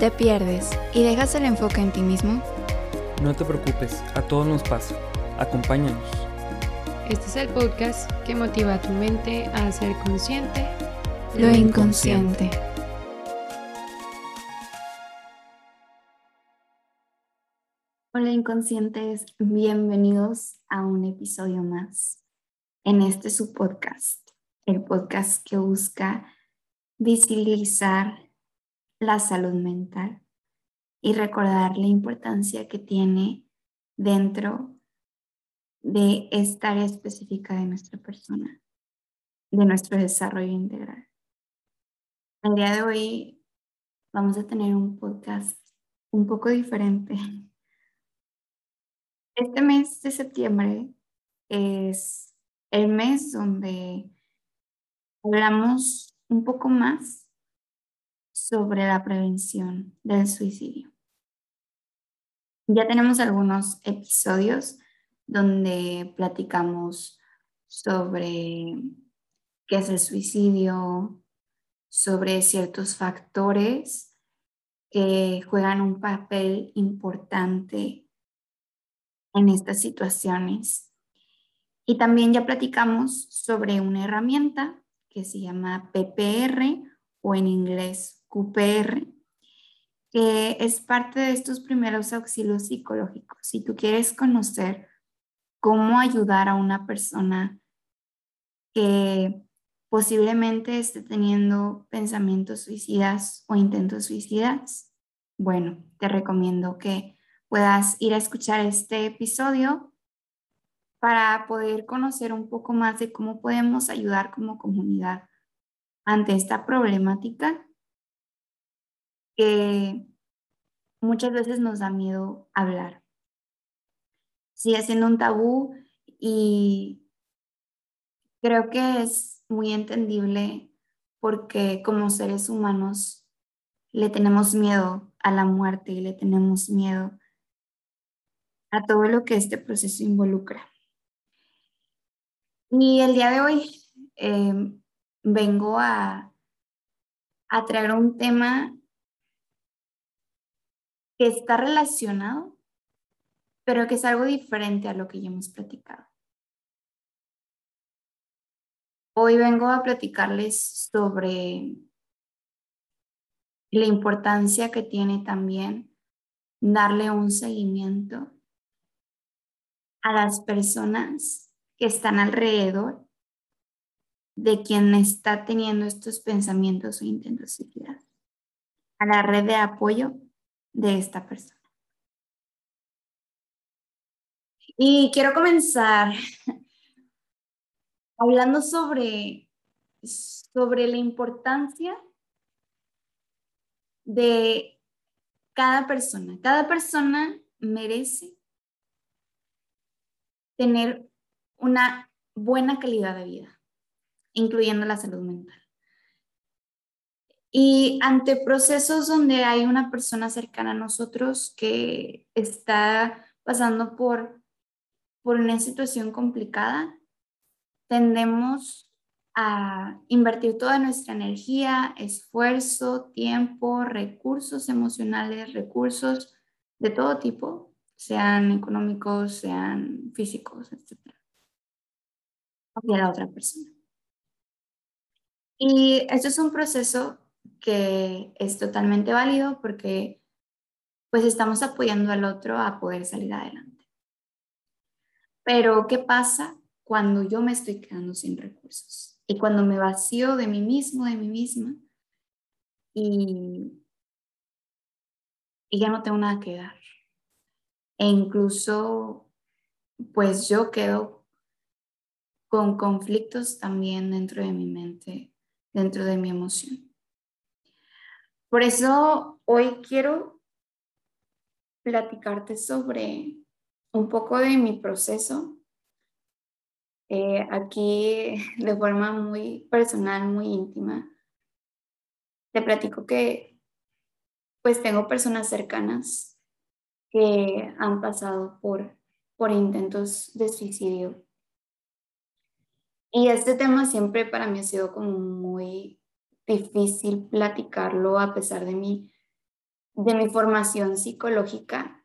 ¿Te pierdes y dejas el enfoque en ti mismo? No te preocupes, a todos nos pasa. Acompáñanos. Este es el podcast que motiva a tu mente a ser consciente Lo inconsciente. Hola inconscientes, bienvenidos a un episodio más en este su podcast, el podcast que busca visibilizar la salud mental y recordar la importancia que tiene dentro de esta área específica de nuestra persona, de nuestro desarrollo integral. El día de hoy vamos a tener un podcast un poco diferente. Este mes de septiembre es el mes donde hablamos un poco más sobre la prevención del suicidio. Ya tenemos algunos episodios donde platicamos sobre qué es el suicidio, sobre ciertos factores que juegan un papel importante en estas situaciones. Y también ya platicamos sobre una herramienta que se llama PPR o en inglés QPR, que es parte de estos primeros auxilios psicológicos. Si tú quieres conocer cómo ayudar a una persona que posiblemente esté teniendo pensamientos suicidas o intentos suicidas, bueno, te recomiendo que puedas ir a escuchar este episodio para poder conocer un poco más de cómo podemos ayudar como comunidad ante esta problemática que muchas veces nos da miedo hablar. Sigue siendo un tabú y creo que es muy entendible porque como seres humanos le tenemos miedo a la muerte y le tenemos miedo a todo lo que este proceso involucra. Y el día de hoy em, vengo a, traer un tema que está relacionado, pero que es algo diferente a lo que ya hemos platicado. Hoy vengo a platicarles sobre la importancia que tiene también darle un seguimiento a las personas que están alrededor de quien está teniendo estos pensamientos o intentos suicidas, a la red de apoyo de esta persona. Y quiero comenzar hablando sobre, sobre la importancia de cada persona. Cada persona merece tener una buena calidad de vida, incluyendo la salud mental. Y ante procesos donde hay una persona cercana a nosotros que está pasando por, por una situación complicada, tendemos a invertir toda nuestra energía, esfuerzo, tiempo, recursos emocionales, recursos de todo tipo, sean económicos, sean físicos, etc. hacia la otra persona. Y esto es un proceso que es totalmente válido porque pues estamos apoyando al otro a poder salir adelante. Pero, ¿qué pasa cuando yo me estoy quedando sin recursos? Y cuando me vacío de mí mismo, de mí misma, y, ya no tengo nada que dar. E incluso, pues yo quedo con conflictos también dentro de mi mente, dentro de mi emoción. Por eso hoy quiero platicarte sobre un poco de mi proceso. Eh, aquí de forma muy personal, muy íntima. Te platico que pues tengo personas cercanas que han pasado por, por intentos de suicidio. Y este tema siempre para mí ha sido como muy difícil platicarlo a pesar de mi de mi formación psicológica,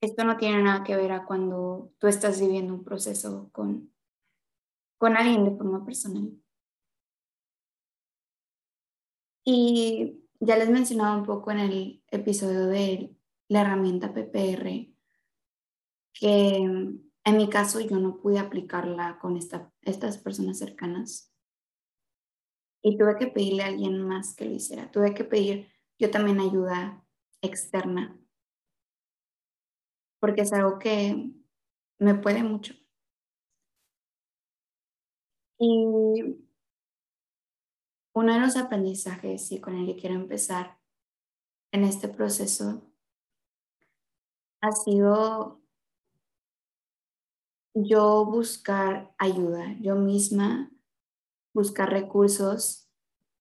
esto no tiene nada que ver a cuando tú estás viviendo un proceso con, con alguien de forma personal. Y ya les mencionaba un poco en el episodio de la herramienta PPR que en mi caso yo no pude aplicarla con estas personas cercanas y tuve que pedirle a alguien más que lo hiciera. Tuve que pedir yo también ayuda externa porque es algo que me puede mucho. Y uno de los aprendizajes y con el que quiero empezar en este proceso ha sido yo buscar ayuda, yo misma buscar recursos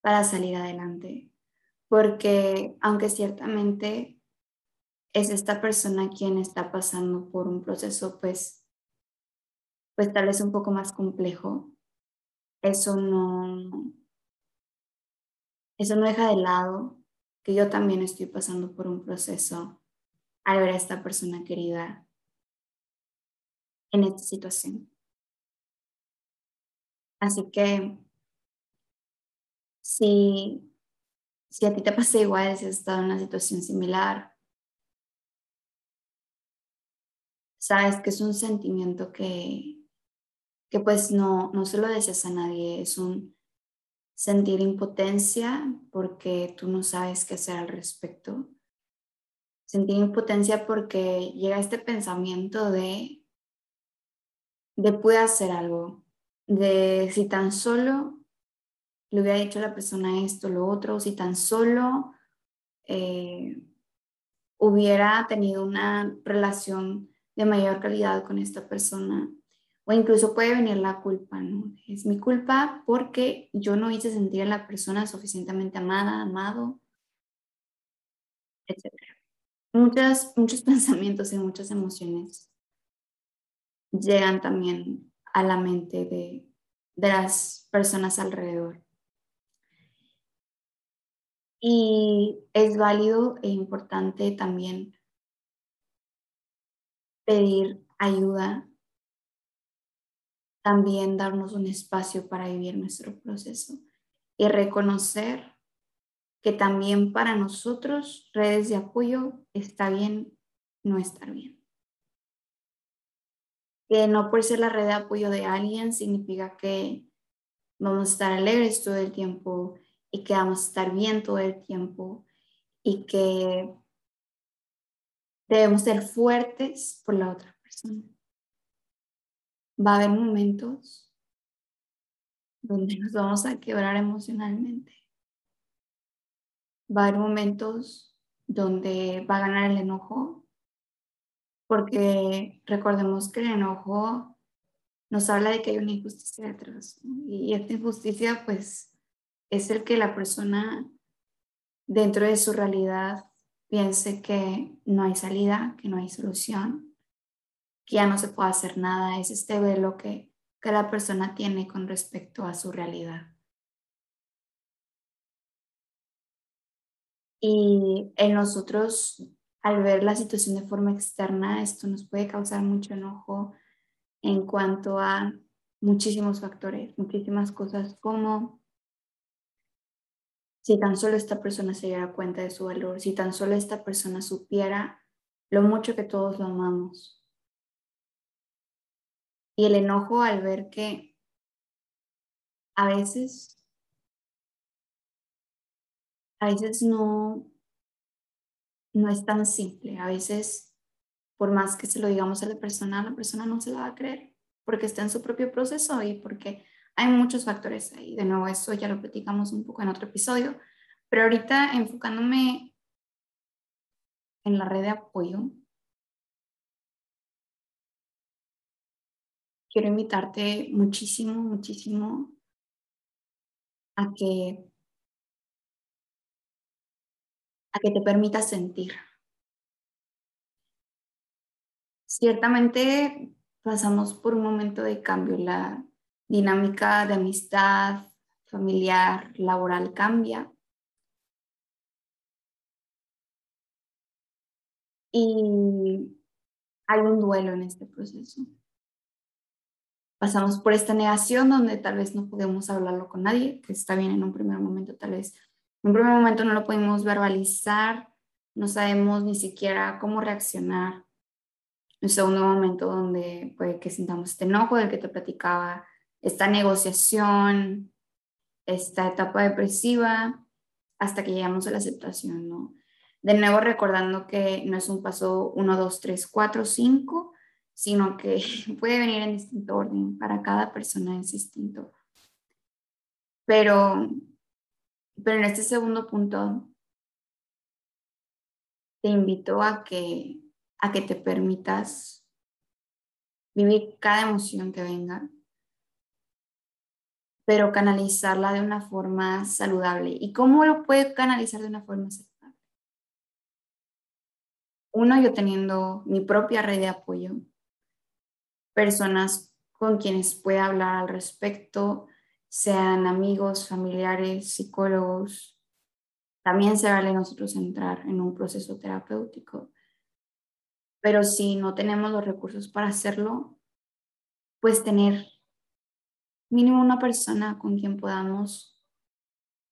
para salir adelante. Porque aunque ciertamente es esta persona quien está pasando por un proceso, pues, pues tal vez un poco más complejo, eso no, eso no deja de lado que yo también estoy pasando por un proceso al ver a esta persona querida en esta situación. Así que si, si a ti te pasa igual, si has estado en una situación similar, sabes que es un sentimiento que, que pues no, no se lo deseas a nadie, es un sentir impotencia porque tú no sabes qué hacer al respecto. Sentir impotencia porque llega este pensamiento de, de puede hacer algo, de si tan solo le hubiera dicho a la persona esto, lo otro, si tan solo eh, hubiera tenido una relación de mayor calidad con esta persona, o incluso puede venir la culpa, ¿no? Es mi culpa porque yo no hice sentir a la persona suficientemente amada, amado, etc. Muchas, muchos pensamientos y muchas emociones llegan también a la mente de, de las personas alrededor. Y es válido e importante también pedir ayuda también darnos un espacio para vivir nuestro proceso y reconocer que también para nosotros redes de apoyo está bien no estar bien. Que no por ser la red de apoyo de alguien significa que vamos a estar alegres todo el tiempo y que vamos a estar bien todo el tiempo y que debemos ser fuertes por la otra persona va a haber momentos donde nos vamos a quebrar emocionalmente. Va a haber momentos donde va a ganar el enojo, porque recordemos que el enojo nos habla de que hay una injusticia detrás. Y esta injusticia, pues, es el que la persona dentro de su realidad piense que no hay salida, que no hay solución, que ya no se puede hacer nada, es este velo que cada persona tiene con respecto a su realidad. Y en nosotros, al ver la situación de forma externa, esto nos puede causar mucho enojo en cuanto a muchísimos factores, muchísimas cosas como si tan solo esta persona se diera cuenta de su valor, si tan solo esta persona supiera lo mucho que todos lo amamos, y el enojo al ver que a veces, a veces no, no es tan simple. A veces, por más que se lo digamos a la persona, la persona no se la va a creer porque está en su propio proceso y porque hay muchos factores ahí. De nuevo, eso ya lo platicamos un poco en otro episodio, pero ahorita enfocándome en la red de apoyo, quiero invitarte muchísimo, muchísimo a que, a que te permitas sentir. Ciertamente pasamos por un momento de cambio, la dinámica de amistad, familiar, laboral cambia. Y hay un duelo en este proceso. Pasamos por esta negación donde tal vez no podemos hablarlo con nadie, que está bien en un primer momento, tal vez en primer momento no lo podemos verbalizar, no sabemos ni siquiera cómo reaccionar. Un segundo momento donde puede que sintamos este enojo del que te platicaba, esta negociación, esta etapa depresiva, hasta que llegamos a la aceptación, ¿no? De nuevo recordando que no es un paso 1, 2, 3, 4, 5, sino que puede venir en distinto orden, para cada persona es distinto. Pero, pero en este segundo punto, te invito a que, a que te permitas vivir cada emoción que venga, pero canalizarla de una forma saludable. ¿Y cómo lo puedo canalizar de una forma saludable? Uno, yo teniendo mi propia red de apoyo, personas con quienes pueda hablar al respecto, sean amigos, familiares, psicólogos. También se vale nosotros entrar en un proceso terapéutico. Pero si no tenemos los recursos para hacerlo, pues tener mínimo una persona con quien podamos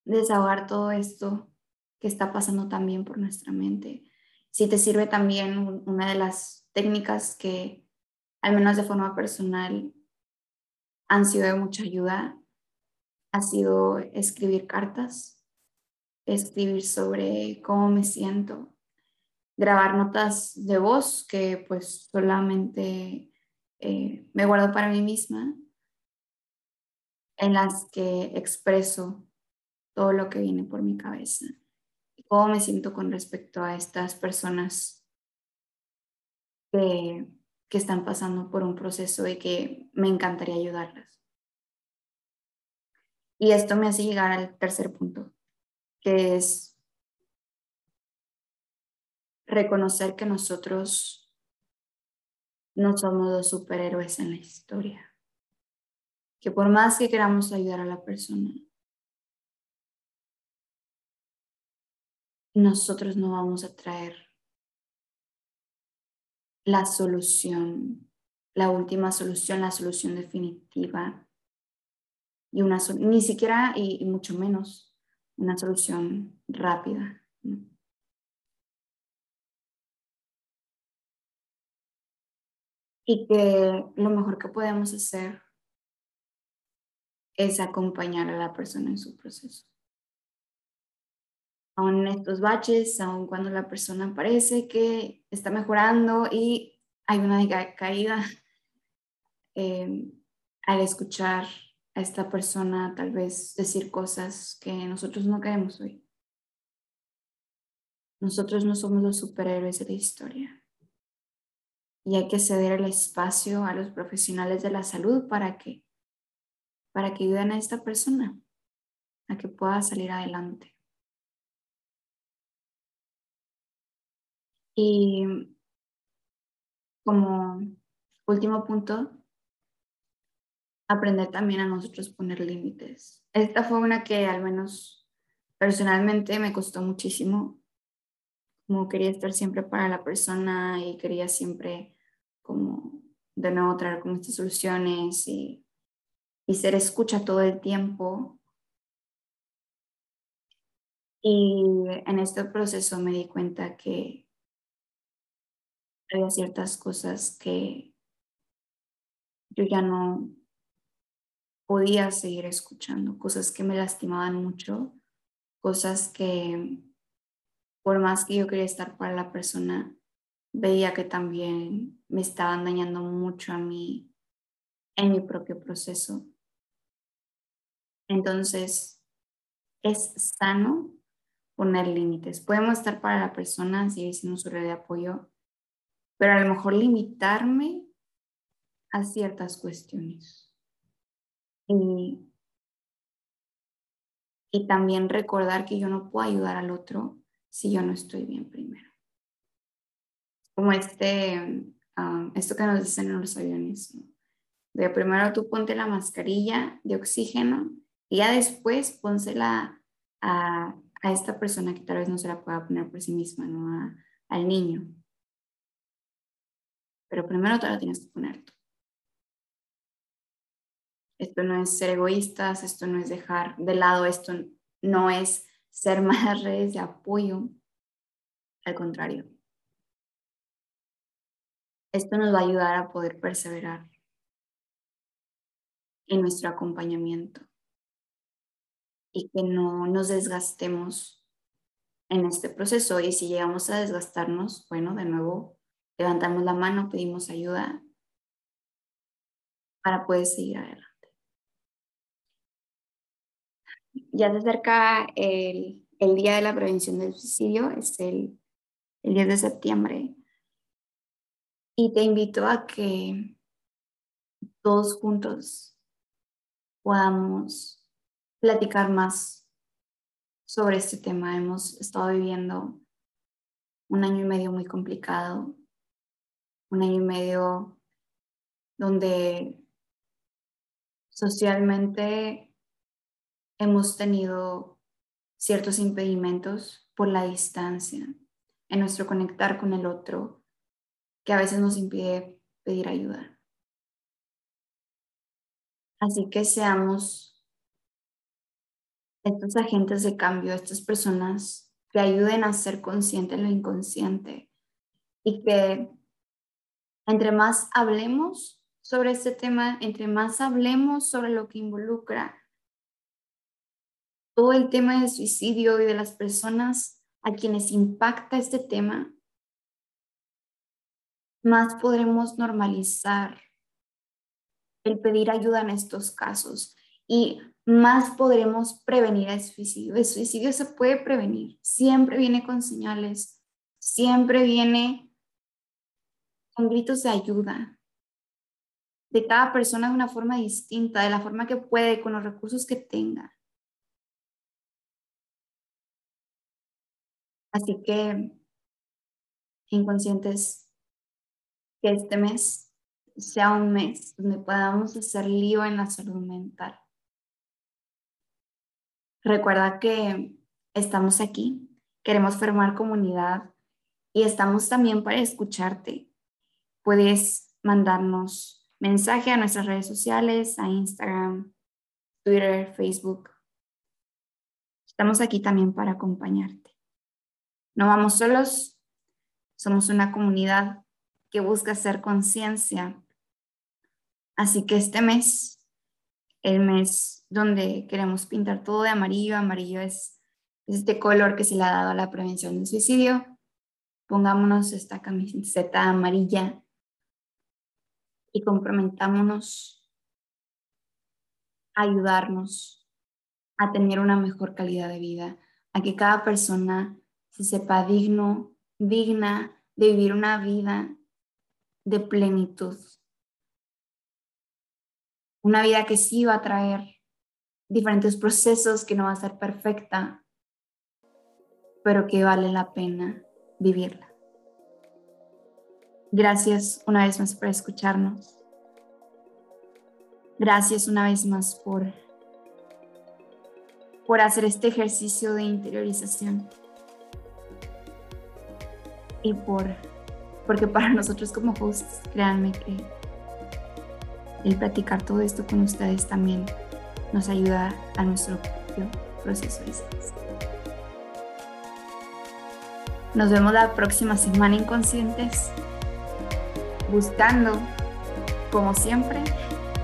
desahogar todo esto que está pasando también por nuestra mente. Si te sirve también una de las técnicas que, al menos de forma personal, han sido de mucha ayuda, ha sido escribir cartas, escribir sobre cómo me siento, grabar notas de voz que pues solamente eh, me guardo para mí misma en las que expreso todo lo que viene por mi cabeza cómo me siento con respecto a estas personas que, que están pasando por un proceso y que me encantaría ayudarlas. Y esto me hace llegar al tercer punto, que es reconocer que nosotros no somos los superhéroes en la historia que por más que queramos ayudar a la persona, nosotros no vamos a traer la solución, la última solución, la solución definitiva ni siquiera y, mucho menos una solución rápida. Y que lo mejor que podemos hacer es acompañar a la persona en su proceso. Aún en estos baches, aun cuando la persona parece que está mejorando y hay una caída, eh, al escuchar a esta persona tal vez decir cosas que nosotros no queremos oír. Nosotros no somos los superhéroes de la historia. Y hay que ceder el espacio a los profesionales de la salud para que para que ayuden a esta persona a que pueda salir adelante. Y como último punto, aprender también a nosotros poner límites. Esta fue una que al menos personalmente me costó muchísimo. Como quería estar siempre para la persona y quería siempre como de nuevo traer como estas soluciones y y ser escucha todo el tiempo. Y en este proceso me di cuenta que había ciertas cosas que yo ya no podía seguir escuchando, cosas que me lastimaban mucho, cosas que por más que yo quería estar para la persona, veía que también me estaban dañando mucho a mí en mi propio proceso. Entonces, es sano poner límites. Podemos estar para la persona, si hicimos su red de apoyo, pero a lo mejor limitarme a ciertas cuestiones. Y, y también recordar que yo no puedo ayudar al otro si yo no estoy bien primero. Como este, ah, esto que nos dicen en los aviones. De primero tú ponte la mascarilla de oxígeno y ya después pónsela a, a, esta persona que tal vez no se la pueda poner por sí misma, ¿no? al niño. pero primero te lo tienes que poner tú. Esto no es ser egoístas, esto no es dejar de lado, esto no es ser más redes de apoyo. Al contrario, esto nos va a ayudar a poder perseverar en nuestro acompañamiento y que no nos desgastemos en este proceso. Y si llegamos a desgastarnos, bueno, de nuevo, levantamos la mano, pedimos ayuda para poder seguir adelante. Ya se acerca el, Día de la Prevención del Suicidio, es el, el 10 de septiembre. Y te invito a que todos juntos podamos platicar más sobre este tema. Hemos estado viviendo un año y medio muy complicado, un año y medio donde socialmente hemos tenido ciertos impedimentos por la distancia en nuestro conectar con el otro, que a veces nos impide pedir ayuda. Así que seamos estos agentes de cambio, estas personas que ayuden a ser consciente lo inconsciente y que entre más hablemos sobre este tema, entre más hablemos sobre lo que involucra todo el tema del suicidio y de las personas a quienes impacta este tema, más podremos normalizar el pedir ayuda en estos casos y más podremos prevenir el suicidio. El suicidio se puede prevenir, siempre viene con señales, siempre viene con gritos de ayuda de cada persona de una forma distinta, de la forma que puede, con los recursos que tenga. Así que, inconscientes, que este mes sea un mes donde podamos hacer lío en la salud mental. Recuerda que estamos aquí, queremos formar comunidad y estamos también para escucharte. Puedes mandarnos mensaje a nuestras redes sociales, a Instagram, Twitter, Facebook. Estamos aquí también para acompañarte. No vamos solos, somos una comunidad que busca hacer conciencia. Así que este mes, el mes donde queremos pintar todo de amarillo, amarillo es, este color que se le ha dado a la prevención del suicidio, pongámonos esta camiseta amarilla y comprometámonos a ayudarnos a tener una mejor calidad de vida, a que cada persona se sepa digno, digna de vivir una vida de plenitud. Una vida que sí va a traer diferentes procesos, que no va a ser perfecta, pero que vale la pena vivirla. Gracias una vez más por escucharnos. Gracias una vez más por, por hacer este ejercicio de interiorización y por porque para nosotros como hosts, créanme que el platicar todo esto con ustedes también nos ayuda a nuestro propio proceso de Nos vemos la próxima semana inconscientes, buscando, como siempre,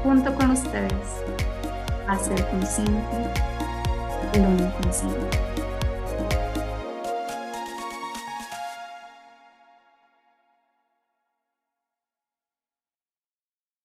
junto con ustedes, hacer consciente lo inconsciente.